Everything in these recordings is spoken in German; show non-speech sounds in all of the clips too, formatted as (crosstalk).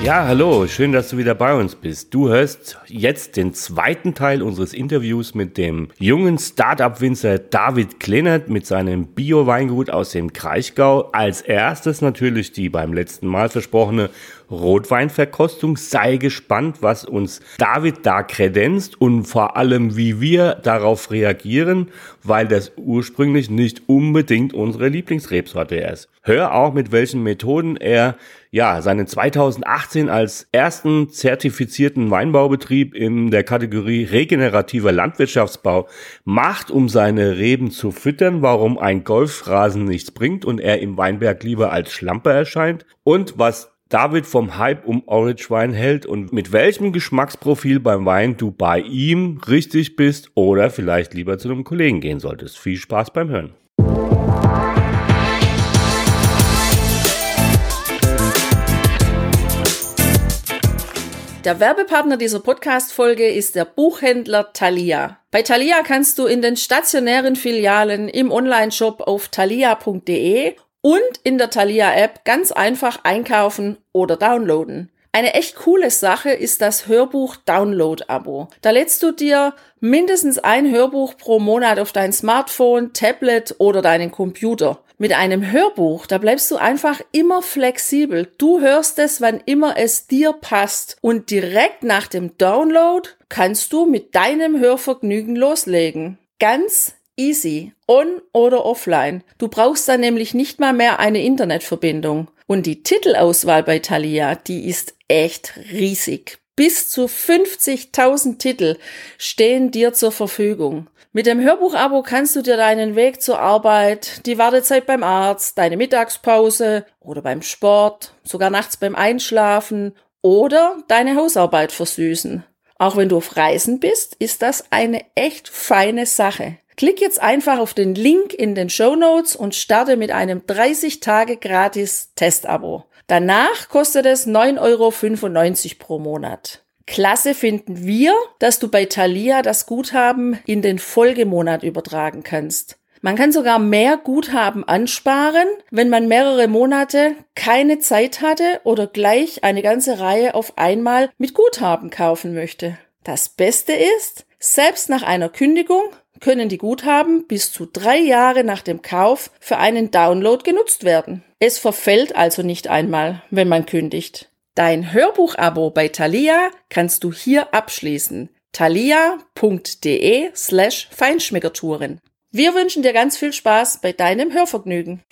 Ja, hallo, schön, dass du wieder bei uns bist. Du hörst jetzt den zweiten Teil unseres Interviews mit dem jungen Start-up-Winzer David Kleinert mit seinem Bio-Weingut aus dem Kraichgau. Als erstes natürlich die beim letzten Mal versprochene Rotweinverkostung. Sei gespannt, was uns David da kredenzt und vor allem, wie wir darauf reagieren, weil das ursprünglich nicht unbedingt unsere Lieblingsrebsorte ist. Hör auch, mit welchen Methoden er ja, seinen 2018 als ersten zertifizierten Weinbaubetrieb in der Kategorie regenerativer Landwirtschaftsbau macht, um seine Reben zu füttern, warum ein Golfrasen nichts bringt und er im Weinberg lieber als Schlampe erscheint und was David vom Hype um Orange Wein hält und mit welchem Geschmacksprofil beim Wein du bei ihm richtig bist oder vielleicht lieber zu einem Kollegen gehen solltest. Viel Spaß beim Hören. Der Werbepartner dieser Podcast-Folge ist der Buchhändler Thalia. Bei Thalia kannst du in den stationären Filialen, im Onlineshop auf thalia.de und in der Thalia-App ganz einfach einkaufen oder downloaden. Eine echt coole Sache ist das Hörbuch Download-Abo. Da lädst du dir mindestens ein Hörbuch pro Monat auf dein Smartphone, Tablet oder deinen Computer. Mit einem Hörbuch, da bleibst du einfach immer flexibel. Du hörst es, wann immer es dir passt. Und direkt nach dem Download kannst du mit deinem Hörvergnügen loslegen. Ganz easy. On oder offline. Du brauchst dann nämlich nicht mal mehr eine Internetverbindung. Und die Titelauswahl bei Thalia, die ist echt riesig. Bis zu 50.000 Titel stehen dir zur Verfügung. Mit dem Hörbuch-Abo kannst du dir deinen Weg zur Arbeit, die Wartezeit beim Arzt, deine Mittagspause oder beim Sport, sogar nachts beim Einschlafen oder deine Hausarbeit versüßen. Auch wenn du auf Reisen bist, ist das eine echt feine Sache. Klick jetzt einfach auf den Link in den Show Notes und starte mit einem 30 Tage gratis Testabo. Danach kostet es 9,95 Euro pro Monat. Klasse finden wir, dass du bei Thalia das Guthaben in den Folgemonat übertragen kannst. Man kann sogar mehr Guthaben ansparen, wenn man mehrere Monate keine Zeit hatte oder gleich eine ganze Reihe auf einmal mit Guthaben kaufen möchte. Das Beste ist, selbst nach einer Kündigung können die Guthaben bis zu drei Jahre nach dem Kauf für einen Download genutzt werden. Es verfällt also nicht einmal, wenn man kündigt. Dein Hörbuch-Abo bei Thalia kannst du hier abschließen. thalia.de slash Feinschmeckertouren. Wir wünschen dir ganz viel Spaß bei deinem Hörvergnügen.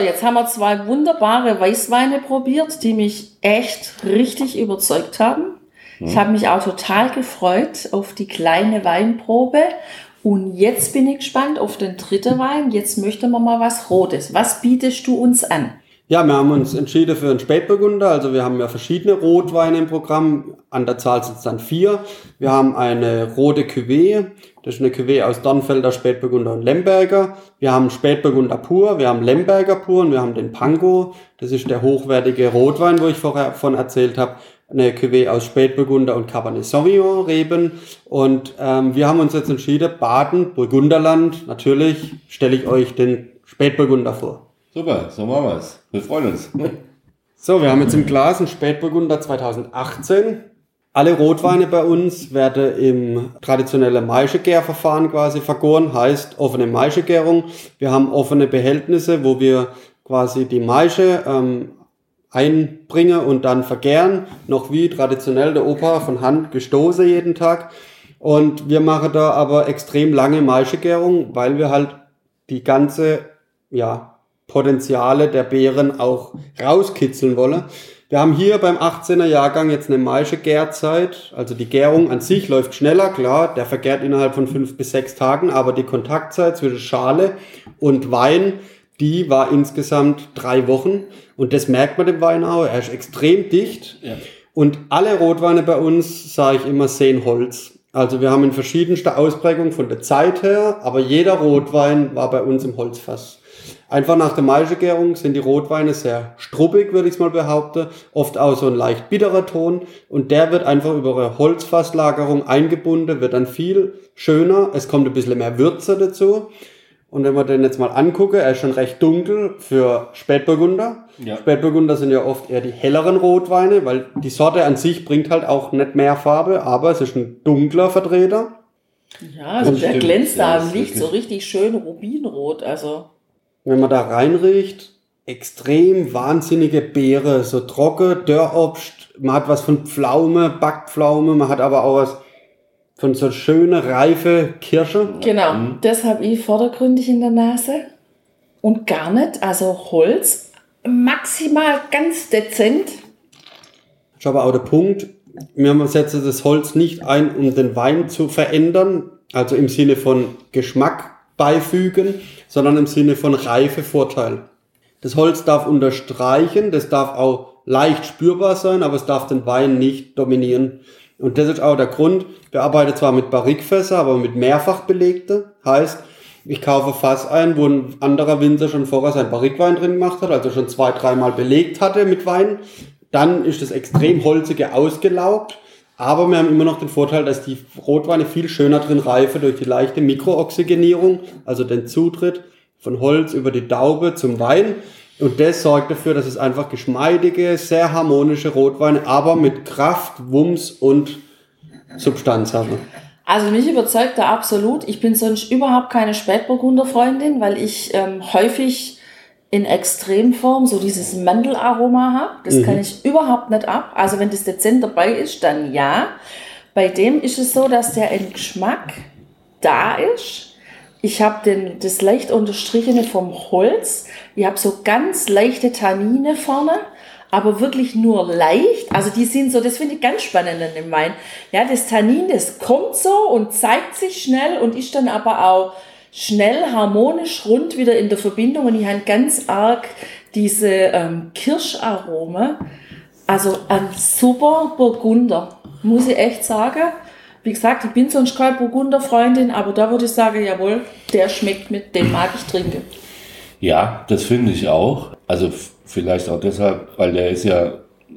Jetzt haben wir zwei wunderbare Weißweine probiert, die mich echt richtig überzeugt haben. Ich habe mich auch total gefreut auf die kleine Weinprobe und jetzt bin ich gespannt auf den dritten Wein. Jetzt möchten wir mal was Rotes. Was bietest du uns an? Ja, wir haben uns entschieden für einen Spätburgunder. Also wir haben ja verschiedene Rotweine im Programm. An der Zahl sind es dann vier. Wir haben eine rote Cuvée. Das ist eine Cuvée aus Dornfelder, Spätburgunder und Lemberger. Wir haben Spätburgunder pur, wir haben Lemberger pur und wir haben den Pango. Das ist der hochwertige Rotwein, wo ich vorher von erzählt habe eine Cuvée aus Spätburgunder und Cabernet Sauvignon Reben. Und ähm, wir haben uns jetzt entschieden, Baden, Burgunderland, natürlich stelle ich euch den Spätburgunder vor. Super, so machen wir es. Wir freuen uns. (laughs) So, wir haben jetzt im Glas einen Spätburgunder 2018. Alle Rotweine bei uns werden im traditionellen Maischegärverfahren quasi vergoren, heißt offene Maischegärung. Wir haben offene Behältnisse, wo wir quasi die Maische ähm, einbringen und dann vergären. Noch wie traditionell der Opa von Hand gestoßen jeden Tag. Und wir machen da aber extrem lange Maischegärung, weil wir halt die ganze, ja, Potenziale der Beeren auch rauskitzeln wollen. Wir haben hier beim 18er Jahrgang jetzt eine Maische Gärzeit. Also die Gärung an sich läuft schneller, klar, der vergärt innerhalb von fünf bis sechs Tagen, aber die Kontaktzeit zwischen Schale und Wein, die war insgesamt drei Wochen. Und das merkt man dem Wein auch. Er ist extrem dicht. Ja. Und alle Rotweine bei uns, sage ich immer, sehen Holz. Also wir haben in verschiedenster Ausprägung von der Zeit her, aber jeder Rotwein war bei uns im Holzfass. Einfach nach der Maischegärung sind die Rotweine sehr struppig, würde ich mal behaupten. Oft auch so ein leicht bitterer Ton. Und der wird einfach über eine Holzfasslagerung eingebunden, wird dann viel schöner. Es kommt ein bisschen mehr Würze dazu. Und wenn wir den jetzt mal angucken, er ist schon recht dunkel für Spätburgunder. Ja. Spätburgunder sind ja oft eher die helleren Rotweine, weil die Sorte an sich bringt halt auch nicht mehr Farbe, aber es ist ein dunkler Vertreter. Ja, also der glänzt Ja, da im ist Licht so richtig schön rubinrot. Also Wenn man da reinriecht, extrem wahnsinnige Beere, so trocken, Dörrobst. Man hat was von Pflaume, Backpflaume, man hat aber auch was von so schöne, reife Kirsche. genau, das habe ich vordergründig in der Nase. Und gar nicht, also Holz, maximal ganz dezent. ist aber auch der Punkt, wir setzen das Holz nicht ein, um den Wein zu verändern, also im Sinne von Geschmack beifügen, sondern im Sinne von Reife Vorteil. Das Holz darf unterstreichen, das darf auch leicht spürbar sein, aber es darf den Wein nicht dominieren. Und das ist auch der Grund, wir arbeiten zwar mit Barrikfässer, aber mit mehrfach belegte. Heißt, ich kaufe Fass ein, wo ein anderer Winzer schon vorher seinen Barrikwein drin gemacht hat, also schon zwei, dreimal belegt hatte mit Wein. Dann ist das extrem holzige ausgelaugt. Aber wir haben immer noch den Vorteil, dass die Rotweine viel schöner drin reifen durch die leichte Mikrooxygenierung, also den Zutritt von Holz über die Daube zum Wein. Und das sorgt dafür, dass es einfach geschmeidige, sehr harmonische Rotweine, aber mit Kraft, Wumms und Substanz haben. Also mich überzeugt er absolut. Ich bin sonst überhaupt keine Spätburgunder-Freundin, weil ich ähm, häufig in Extremform so dieses Mandelaroma habe. Das kann ich überhaupt nicht ab. Also wenn das dezent dabei ist, dann ja. Bei dem ist es so, dass der im Geschmack da ist. Ich habe den das leicht unterstrichene vom Holz. Ich habe so ganz leichte Tannine vorne, aber wirklich nur leicht. Also die sind so, das finde ich ganz spannend an dem Wein. Ja, das Tannin, das kommt so und zeigt sich schnell und ist dann aber auch schnell, harmonisch, rund wieder in der Verbindung. Und ich habe ganz arg diese ähm, Kirscharome. Also ein super Burgunder, muss ich echt sagen. Wie gesagt, ich bin sonst keine Burgunder-Freundin, aber da würde ich sagen, jawohl, der schmeckt mit, den mag ich trinken. Ja, das finde ich auch. Also vielleicht auch deshalb, weil der ist ja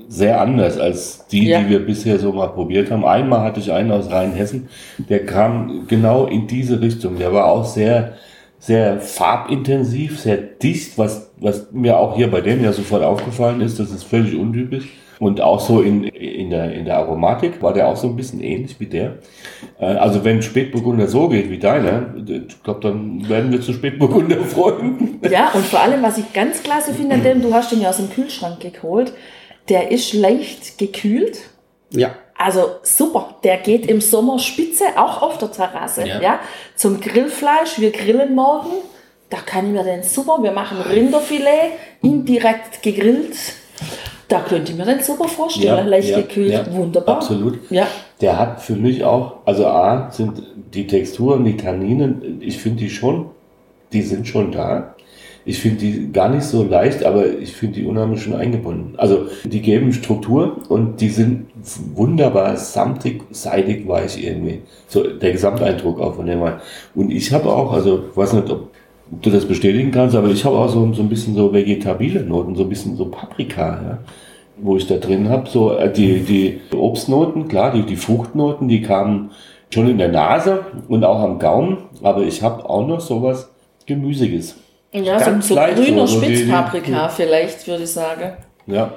sehr anders als die, Ja. die wir bisher so mal probiert haben. Einmal hatte ich einen aus Rheinhessen, der kam genau in diese Richtung. Der war auch sehr, sehr farbintensiv, sehr dicht, was, was mir auch hier bei dem ja sofort aufgefallen ist. Das ist völlig untypisch. Und auch so in, in, der, in der Aromatik war der auch so ein bisschen ähnlich wie der. Äh, Also wenn Spätburgunder so geht wie deiner, ich glaube, dann werden wir zu Spätburgunder Freunden. Ja, und vor allem, was ich ganz klasse finde an dem, du hast den ja aus dem Kühlschrank geholt, der ist leicht gekühlt. Ja. Also super, der geht im Sommer spitze, auch auf der Terrasse. Ja. Ja. Zum Grillfleisch, wir grillen morgen, da kann ich mir den super, wir machen Rinderfilet, indirekt gegrillt. Da könnte ich mir den super vorstellen, leicht gekühlt, wunderbar. Absolut. Ja, Der hat für mich auch, also A, sind die Texturen, die Tanninen, ich finde die schon, die sind schon da. Ich finde die gar nicht so leicht, aber ich finde die unheimlich schon eingebunden. Also die geben Struktur und die sind wunderbar samtig, seidig, weich irgendwie. So der Gesamteindruck auch von dem Wein. Und ich habe auch, also ich weiß nicht, ob, ob du das bestätigen kannst, aber ich habe auch so, so ein bisschen so vegetabile Noten, so ein bisschen so Paprika, ja wo ich da drin habe. So äh, die, die Obstnoten, klar, die, die Fruchtnoten, die kamen schon in der Nase und auch am Gaumen, aber ich habe auch noch sowas Gemüsiges. Ja so, Ganz so leicht grüner so, so die- Spitzpaprika vielleicht, würde ich sagen. Ja,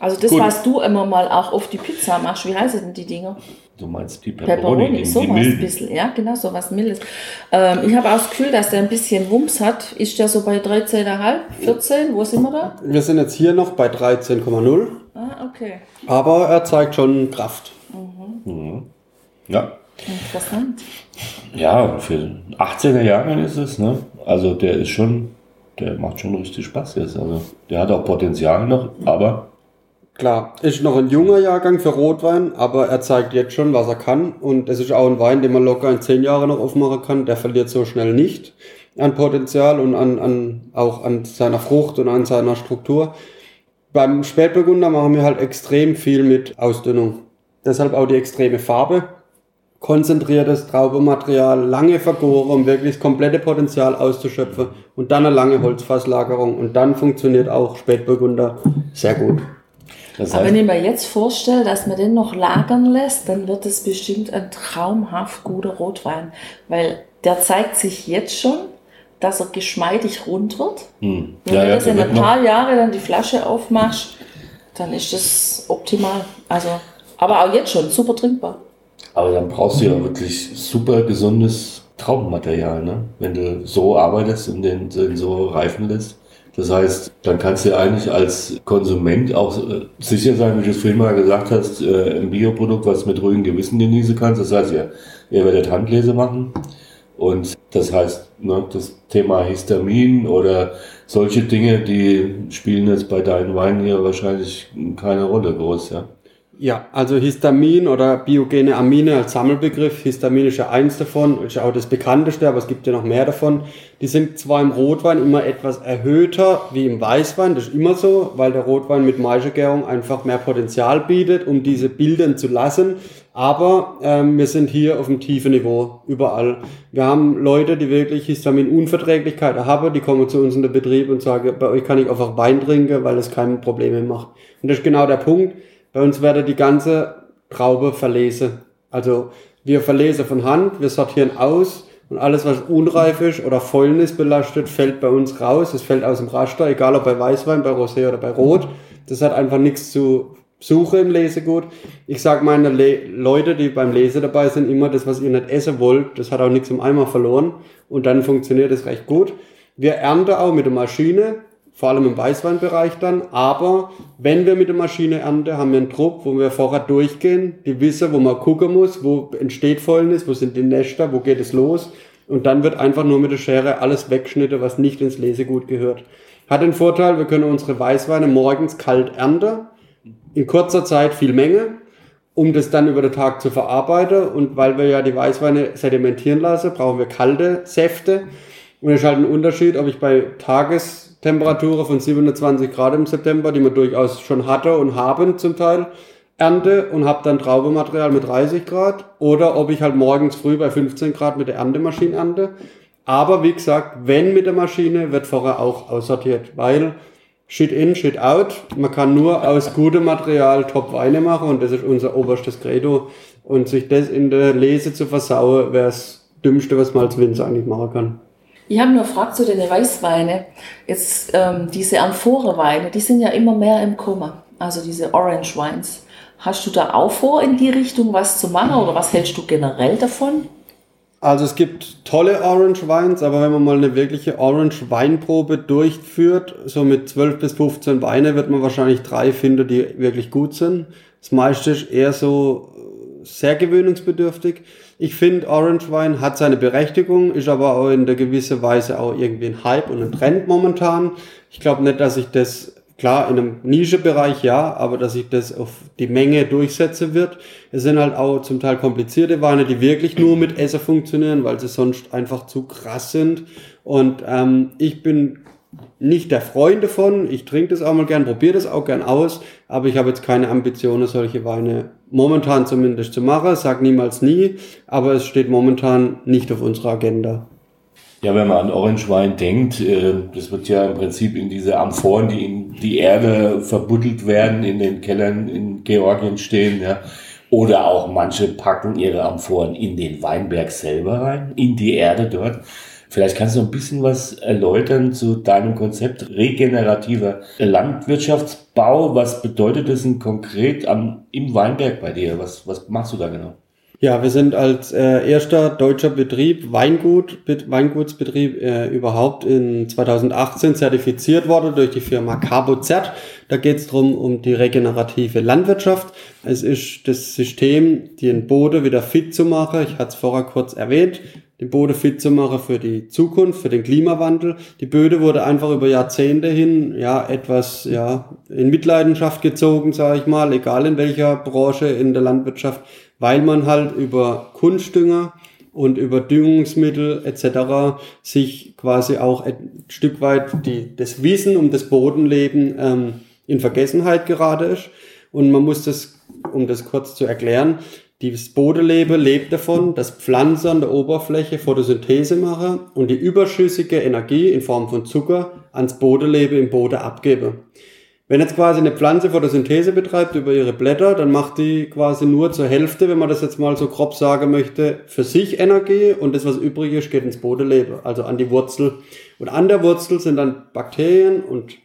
Also das, Gut. was du immer mal auch auf die Pizza machst, wie heißen denn die Dinger? du meinst die Peperoni, Pepperoni, die sowas ein bisschen, ja, genau, sowas Mildes. Ähm, ich habe auch das Gefühl, dass der ein bisschen Wumms hat. Ist der so bei 13,5, 14? Wo sind wir da? Wir sind jetzt hier noch bei 13,0, Ah, okay. aber er zeigt schon Kraft. Ja. Interessant. ja, für 18er Jahrgang ist es, ne? Also der ist schon, der macht schon richtig Spaß jetzt. Also der hat auch Potenzial noch, aber Klar, ist noch ein junger Jahrgang für Rotwein, aber er zeigt jetzt schon, was er kann. Und es ist auch ein Wein, den man locker in 10 Jahren noch aufmachen kann. Der verliert so schnell nicht. an Potenzial und an, an, auch an seiner Frucht und an seiner Struktur. Beim Spätburgunder machen wir halt extrem viel mit Ausdünnung. Deshalb auch die extreme Farbe. Konzentriertes Traubematerial, lange vergoren, um wirklich das komplette Potenzial auszuschöpfen und dann eine lange Holzfasslagerung und dann funktioniert auch Spätburgunder sehr gut. Das heißt, Aber wenn ich mir jetzt vorstelle, dass man den noch lagern lässt, dann wird es bestimmt ein traumhaft guter Rotwein, weil der zeigt sich jetzt schon, dass er geschmeidig rund wird. Hm. Wenn ja, du das ja, in ein paar Jahre dann die Flasche aufmachst, dann ist das optimal. Also, aber auch jetzt schon super trinkbar. Aber dann brauchst du ja wirklich super gesundes Traubenmaterial, ne? wenn du so arbeitest und den, den so reifen lässt. Das heißt, dann kannst du eigentlich als Konsument auch äh, sicher sein, wie du es vorhin mal gesagt hast, äh, ein Bioprodukt, was du mit ruhigem Gewissen genießen kannst. Das heißt, ihr, ihr werdet Handlese machen. Und das heißt, ne, das Thema Histamin oder solche Dinge, die spielen jetzt bei deinen Weinen hier wahrscheinlich keine Rolle groß, ja. Ja, also Histamin oder biogene Amine als Sammelbegriff. Histamin ist ja eins davon, ist ja auch das bekannteste, aber es gibt ja noch mehr davon. Die sind zwar im Rotwein immer etwas erhöhter wie im Weißwein, das ist immer so, weil der Rotwein mit Maischegärung einfach mehr Potenzial bietet, um diese bilden zu lassen. Aber ähm, wir sind hier auf einem tiefen Niveau, überall. Wir haben Leute, die wirklich Histaminunverträglichkeit haben, die kommen zu uns in den Betrieb und sagen, bei euch kann ich einfach Wein trinken, weil es keine Probleme macht. Und das ist genau der Punkt bei uns werde die ganze Traube verlesen. Also wir verlesen von Hand, wir sortieren aus und alles, was unreif ist oder Fäulnis belastet, fällt bei uns raus. Es fällt aus dem Raster, egal ob bei Weißwein, bei Rosé oder bei Rot. Das hat einfach nichts zu suchen im Lesegut. Ich sage meine Le Leute, die beim Lese dabei sind, immer das, was ihr nicht essen wollt, das hat auch nichts im Eimer verloren und dann funktioniert es recht gut. Wir ernten auch mit der Maschine vor allem im Weißweinbereich dann. Aber wenn wir mit der Maschine ernten, haben wir einen Druck, wo wir vorher durchgehen, die wissen, wo man gucken muss, wo entsteht Fäulnis, wo sind die Nester, wo geht es los. Und dann wird einfach nur mit der Schere alles weggeschnitten, was nicht ins Lesegut gehört. Hat den Vorteil, wir können unsere Weißweine morgens kalt ernten, in kurzer Zeit viel Menge, um das dann über den Tag zu verarbeiten. Und weil wir ja die Weißweine sedimentieren lassen, brauchen wir kalte Säfte. Und es ist halt ein Unterschied, ob ich bei Tages Temperaturen von 27 Grad im September, die man durchaus schon hatte und haben zum Teil, ernte und habe dann Traubematerial mit 30 Grad oder ob ich halt morgens früh bei 15 Grad mit der Erntemaschine ernte. Aber wie gesagt, wenn mit der Maschine, wird vorher auch aussortiert, weil Shit in, Shit out. Man kann nur aus gutem Material Top-Weine machen und das ist unser oberstes Credo. Und sich das in der Lese zu versauen, wäre das Dümmste, was man als Winzer eigentlich machen kann. Ich habe nur gefragt zu den Weißweine. Jetzt ähm, diese Amphore-Weine, die sind ja immer mehr im Kommen. Also diese Orange Wines. Hast du da auch vor, in die Richtung was zu machen oder was hältst du generell davon? Also es gibt tolle Orange Wines, aber wenn man mal eine wirkliche Orange Weinprobe durchführt, so mit 12 bis 15 Weine, wird man wahrscheinlich drei finden, die wirklich gut sind. Das meiste ist eher so sehr gewöhnungsbedürftig. Ich finde, Orange Wein hat seine Berechtigung, ist aber auch in der gewisser Weise auch irgendwie ein Hype und ein Trend momentan. Ich glaube nicht, dass ich das, klar, in einem Nischebereich ja, aber dass ich das auf die Menge durchsetzen wird. Es sind halt auch zum Teil komplizierte Weine, die wirklich nur mit Esser funktionieren, weil sie sonst einfach zu krass sind. Und ähm, ich bin nicht der Freund davon. Ich trinke das auch mal gern, probiere das auch gern aus, aber ich habe jetzt keine Ambitionen, solche Weine momentan zumindest zu machen. Sag niemals nie, aber es steht momentan nicht auf unserer Agenda. Ja, wenn man an Orange Wein denkt, äh, das wird ja im Prinzip in diese Amphoren, die in die Erde verbuddelt werden, in den Kellern in Georgien stehen, ja. Oder auch manche packen ihre Amphoren in den Weinberg selber rein, in die Erde dort. Vielleicht kannst du ein bisschen was erläutern zu deinem Konzept regenerativer Landwirtschaftsbau. Was bedeutet das denn konkret am, im Weinberg bei dir? Was, was machst du da genau? Ja, wir sind als äh, erster deutscher Betrieb, Weingut, Weingutsbetrieb äh, überhaupt in 2018 zertifiziert worden durch die Firma CarboZert. Da geht es darum, um die regenerative Landwirtschaft. Es ist das System, den Boden wieder fit zu machen. Ich hatte es vorher kurz erwähnt den Boden fit zu machen für die Zukunft, für den Klimawandel. Die Böde wurde einfach über Jahrzehnte hin ja etwas ja in Mitleidenschaft gezogen, sage ich mal, egal in welcher Branche in der Landwirtschaft, weil man halt über Kunstdünger und über Düngungsmittel etc. sich quasi auch ein Stück weit die, das Wissen um das Bodenleben ähm, in Vergessenheit gerade ist. Und man muss das, um das kurz zu erklären, das Bodenlebe lebt davon, dass Pflanzen an der Oberfläche Photosynthese machen und die überschüssige Energie in Form von Zucker ans Bodenlebe im Boden abgeben. Wenn jetzt quasi eine Pflanze Photosynthese betreibt über ihre Blätter, dann macht die quasi nur zur Hälfte, wenn man das jetzt mal so grob sagen möchte, für sich Energie und das, was übrig ist, geht ins Bodenlebe, also an die Wurzel. Und an der Wurzel sind dann Bakterien und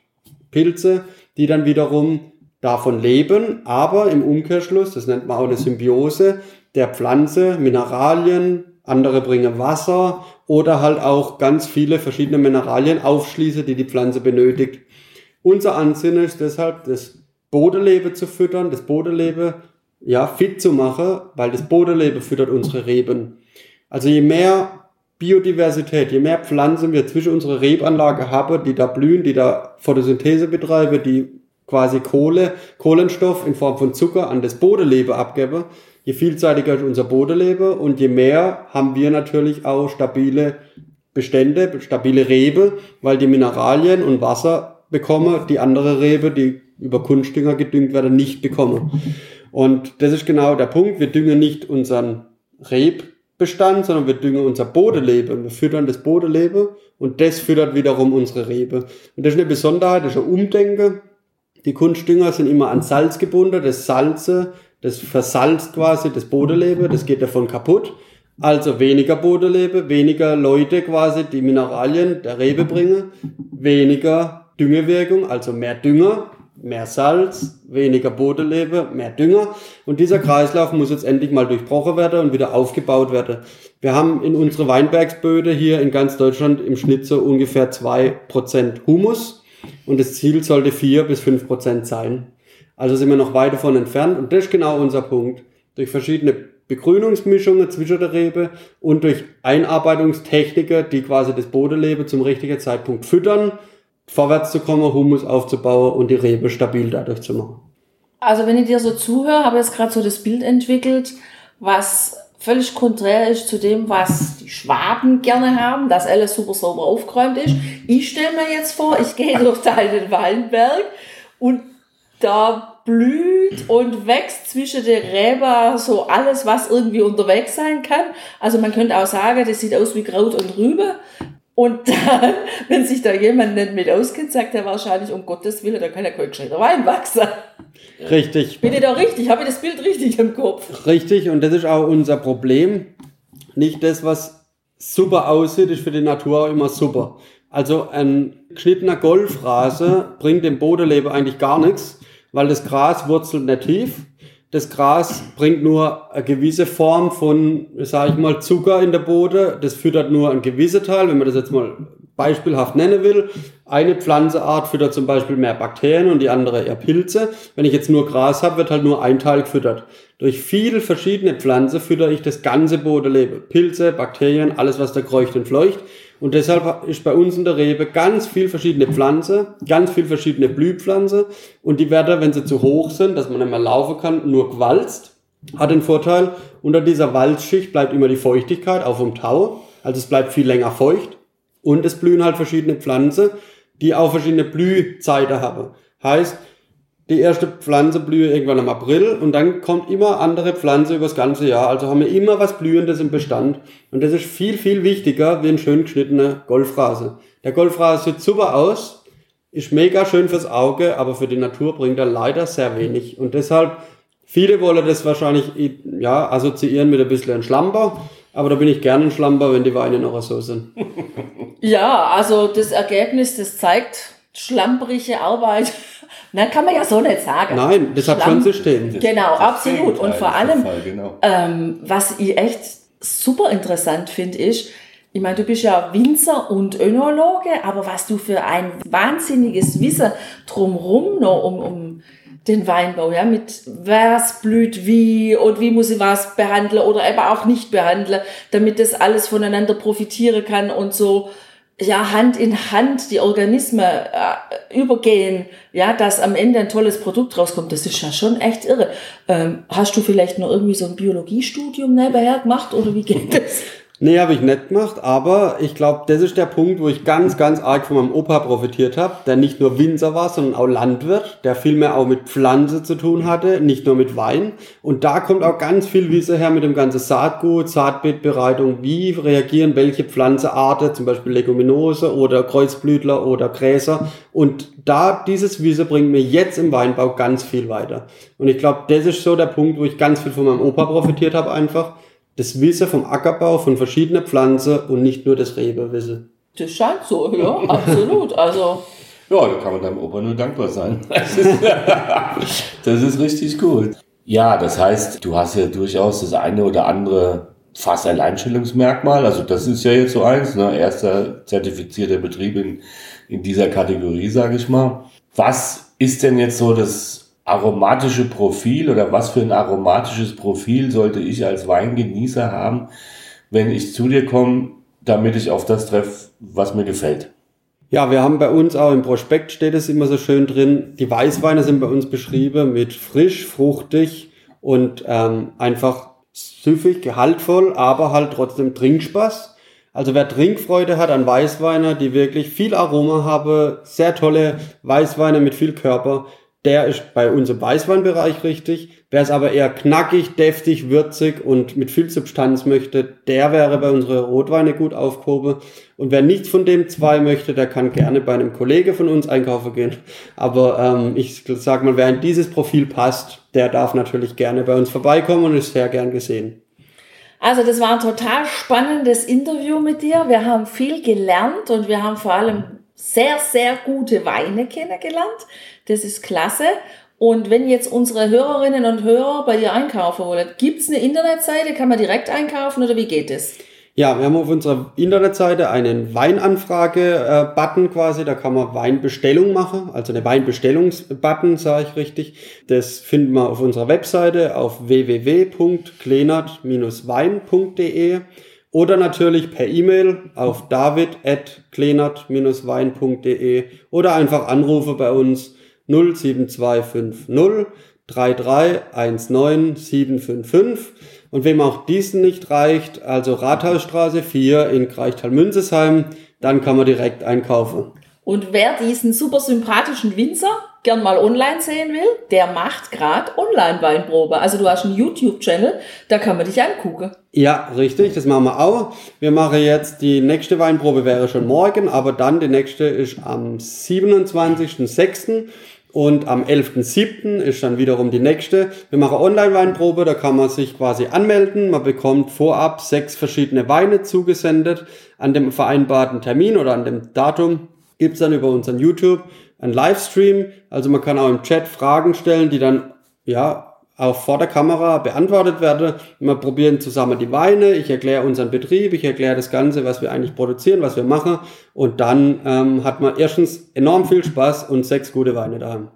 Pilze, die dann wiederum davon leben, aber im Umkehrschluss, das nennt man auch eine Symbiose, der Pflanze Mineralien, andere bringen Wasser oder halt auch ganz viele verschiedene Mineralien aufschließen, die die Pflanze benötigt. Unser Ansinnen ist deshalb, das Bodenlebe zu füttern, das Bodenlebe ja, fit zu machen, weil das Bodenlebe füttert unsere Reben. Also je mehr Biodiversität, je mehr Pflanzen wir zwischen unserer Rebanlage haben, die da blühen, die da Photosynthese betreiben, die quasi Kohle, Kohlenstoff in Form von Zucker an das Bodenlebe abgeben, je vielseitiger ist unser Bodenlebe und je mehr haben wir natürlich auch stabile Bestände, stabile Rebe, weil die Mineralien und Wasser bekomme, die andere Rebe, die über Kunstdünger gedüngt werden, nicht bekomme. Und das ist genau der Punkt. Wir düngen nicht unseren Rebbestand, sondern wir düngen unser Bodenlebe. Wir füttern das Bodenlebe und das füttert wiederum unsere Rebe. Und das ist eine Besonderheit, das ist ein Umdenken. Die Kunstdünger sind immer an Salz gebunden. Das Salze, das versalzt quasi das Bodenlebe, das geht davon kaputt. Also weniger Bodenlebe, weniger Leute quasi, die Mineralien der Rebe bringen, weniger Düngewirkung, also mehr Dünger, mehr Salz, weniger Bodenlebe, mehr Dünger. Und dieser Kreislauf muss jetzt endlich mal durchbrochen werden und wieder aufgebaut werden. Wir haben in unsere Weinbergsböde hier in ganz Deutschland im Schnitt so ungefähr zwei Prozent Humus. Und das Ziel sollte vier bis fünf Prozent sein. Also sind wir noch weit davon entfernt. Und das ist genau unser Punkt. Durch verschiedene Begrünungsmischungen zwischen der Rebe und durch Einarbeitungstechniker, die quasi das Bodenlebe zum richtigen Zeitpunkt füttern, vorwärts zu kommen, Humus aufzubauen und die Rebe stabil dadurch zu machen. Also wenn ich dir so zuhöre, habe ich jetzt gerade so das Bild entwickelt, was völlig konträr ist zu dem, was die Schwaben gerne haben, dass alles super sauber aufgeräumt ist. Ich stelle mir jetzt vor, ich gehe (laughs) durch den Weinberg und da blüht und wächst zwischen den Reben so alles, was irgendwie unterwegs sein kann. Also man könnte auch sagen, das sieht aus wie Kraut und Rübe. Und dann, (laughs) wenn sich da jemand nicht mit auskennt, sagt er wahrscheinlich, um Gottes Willen, da kann ja kein gescheiter Wein wachsen. Richtig. Bin ich da richtig? Habe ich das Bild richtig im Kopf? Richtig, und das ist auch unser Problem. Nicht das, was super aussieht, ist für die Natur auch immer super. Also ein geschnittener Golfrase (laughs) bringt dem Bodenleben eigentlich gar nichts, weil das Gras wurzelt nicht tief das Gras bringt nur eine gewisse Form von, sage ich mal, Zucker in der Boden. Das füttert nur ein gewisser Teil, wenn man das jetzt mal beispielhaft nennen will. Eine Pflanzeart füttert zum Beispiel mehr Bakterien und die andere eher Pilze. Wenn ich jetzt nur Gras habe, wird halt nur ein Teil gefüttert. Durch viele verschiedene Pflanzen fütter ich das ganze Bodenleben. Pilze, Bakterien, alles was da kreucht und fleucht. Und deshalb ist bei uns in der Rebe ganz viel verschiedene Pflanzen, ganz viel verschiedene Blühpflanzen. Und die werden, wenn sie zu hoch sind, dass man nicht mehr laufen kann, nur gewalzt. Hat den Vorteil, unter dieser Walzschicht bleibt immer die Feuchtigkeit, auch vom Tau. Also es bleibt viel länger feucht. Und es blühen halt verschiedene Pflanzen, die auch verschiedene Blühzeiten haben. Heißt, die erste Pflanze blühe irgendwann im April und dann kommt immer andere Pflanze über das ganze Jahr. Also haben wir immer was Blühendes im Bestand. Und das ist viel, viel wichtiger wie ein schön geschnittener Golfrase. Der Golfrase sieht super aus, ist mega schön fürs Auge, aber für die Natur bringt er leider sehr wenig. Und deshalb, viele wollen das wahrscheinlich ja, assoziieren mit ein bisschen Schlamper. Aber da bin ich gerne ein Schlamper, wenn die Weine noch so sind. (laughs) Ja, also das Ergebnis, das zeigt schlamperige Arbeit na, kann man ja so nicht sagen. Nein, das hat schon zu stehen. Genau, absolut. Und vor allem, genau. ähm, was ich echt super interessant finde, ist, ich meine, du bist ja Winzer und Önologe, aber was du für ein wahnsinniges Wissen drumherum noch um, um den Weinbau, ja, mit was blüht wie und wie muss ich was behandeln oder eben auch nicht behandeln, damit das alles voneinander profitieren kann und so ja, Hand in Hand die Organismen äh, übergehen, ja, dass am Ende ein tolles Produkt rauskommt, das ist ja schon echt irre. Ähm, hast du vielleicht noch irgendwie so ein Biologiestudium nebenher gemacht oder wie geht (laughs) das? Nee, habe ich nicht gemacht, aber ich glaube, das ist der Punkt, wo ich ganz, ganz arg von meinem Opa profitiert habe, der nicht nur Winzer war, sondern auch Landwirt, der viel mehr auch mit Pflanze zu tun hatte, nicht nur mit Wein. Und da kommt auch ganz viel Wissen her mit dem ganzen Saatgut, Saatbeetbereitung, wie reagieren welche Pflanzenarten, zum Beispiel Leguminose oder Kreuzblütler oder Gräser. Und da, dieses Wissen bringt mir jetzt im Weinbau ganz viel weiter. Und ich glaube, das ist so der Punkt, wo ich ganz viel von meinem Opa profitiert habe einfach das Wissen vom Ackerbau, von verschiedenen Pflanzen und nicht nur das Rebewissen. Das scheint so, ja, (laughs) absolut. Also. Ja, da kann man deinem Opa nur dankbar sein. Das (laughs) ist, das ist richtig gut. Ja, das heißt, du hast ja durchaus das eine oder andere fast Alleinstellungsmerkmal. Also das ist ja jetzt so eins, ne? erster zertifizierter Betrieb in, in dieser Kategorie, sage ich mal. Was ist denn jetzt so das aromatische Profil oder was für ein aromatisches Profil sollte ich als Weingenießer haben, wenn ich zu dir komme, damit ich auf das treffe, was mir gefällt? Ja, wir haben bei uns auch im Prospekt steht es immer so schön drin. Die Weißweine sind bei uns beschrieben mit frisch, fruchtig und ähm, einfach süffig, gehaltvoll, aber halt trotzdem Trinkspaß. Also wer Trinkfreude hat an Weißweine, die wirklich viel Aroma haben, sehr tolle Weißweine mit viel Körper, der ist bei uns im Weißweinbereich richtig. Wer es aber eher knackig, deftig, würzig und mit viel Substanz möchte, der wäre bei unseren Rotweine gut aufgehoben. Und wer nichts von dem zwei möchte, der kann gerne bei einem Kollege von uns einkaufen gehen. Aber ähm, ich sag mal, wer in dieses Profil passt, der darf natürlich gerne bei uns vorbeikommen und ist sehr gern gesehen. Also das war ein total spannendes Interview mit dir. Wir haben viel gelernt und wir haben vor allem sehr, sehr gute Weine kennengelernt. Das ist klasse. Und wenn jetzt unsere Hörerinnen und Hörer bei dir einkaufen wollen, gibt's eine Internetseite? Kann man direkt einkaufen oder wie geht es? Ja, wir haben auf unserer Internetseite einen Weinanfrage-Button quasi. Da kann man Weinbestellung machen, also eine Weinbestellungs-Button, sage ich richtig. Das finden wir auf unserer Webseite auf www.klenert-wein.de oder natürlich per E-Mail auf david.klenert-wein.de oder einfach Anrufe bei uns 07250 3319755. Und wem auch diesen nicht reicht, also Rathausstraße 4 in Kreichtal-Münzesheim, dann kann man direkt einkaufen. Und wer diesen super sympathischen Winzer gern mal online sehen will, der macht gerade Online-Weinprobe. Also du hast einen YouTube-Channel, da kann man dich angucken. Ja, richtig, das machen wir auch. Wir machen jetzt, die nächste Weinprobe wäre schon morgen, aber dann die nächste ist am 27.06. Und am 11.07. ist dann wiederum die nächste. Wir machen Online-Weinprobe, da kann man sich quasi anmelden. Man bekommt vorab sechs verschiedene Weine zugesendet. An dem vereinbarten Termin oder an dem Datum gibt's dann über unseren YouTube einen Livestream. Also man kann auch im Chat Fragen stellen, die dann ja auch vor der Kamera beantwortet werden. Wir probieren zusammen die Weine, ich erkläre unseren Betrieb, ich erkläre das Ganze, was wir eigentlich produzieren, was wir machen. Und dann ähm, hat man erstens enorm viel Spaß und sechs gute Weine daheim.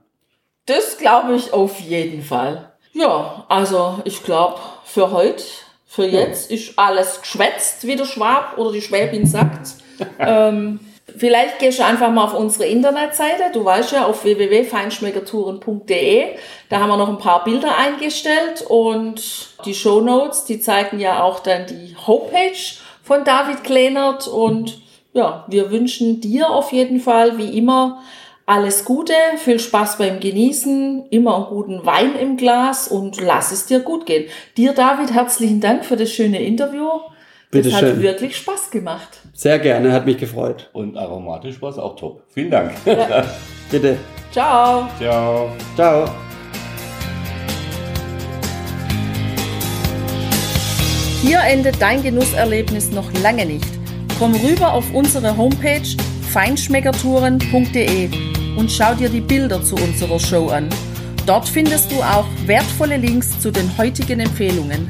Das glaube ich auf jeden Fall. Ja, also ich glaube, für heute, für jetzt ist alles geschwätzt, wie der Schwab oder die Schwäbin sagt. (laughs) ähm, Vielleicht gehst du einfach mal auf unsere Internetseite. Du weißt ja, auf www.feinschmeckertouren.de. Da haben wir noch ein paar Bilder eingestellt und die Show Notes, die zeigen ja auch dann die Homepage von David Kleinert. Und ja, wir wünschen dir auf jeden Fall wie immer alles Gute, viel Spaß beim Genießen, immer einen guten Wein im Glas und lass es dir gut gehen. Dir, David, herzlichen Dank für das schöne Interview. Bitte das schön. hat wirklich Spaß gemacht. Sehr gerne, hat mich gefreut. Und aromatisch war es auch top. Vielen Dank. Ja. (laughs) Bitte. Ciao. Ciao. Ciao. Hier endet dein Genusserlebnis noch lange nicht. Komm rüber auf unsere Homepage feinschmeckertouren.de und schau dir die Bilder zu unserer Show an. Dort findest du auch wertvolle Links zu den heutigen Empfehlungen.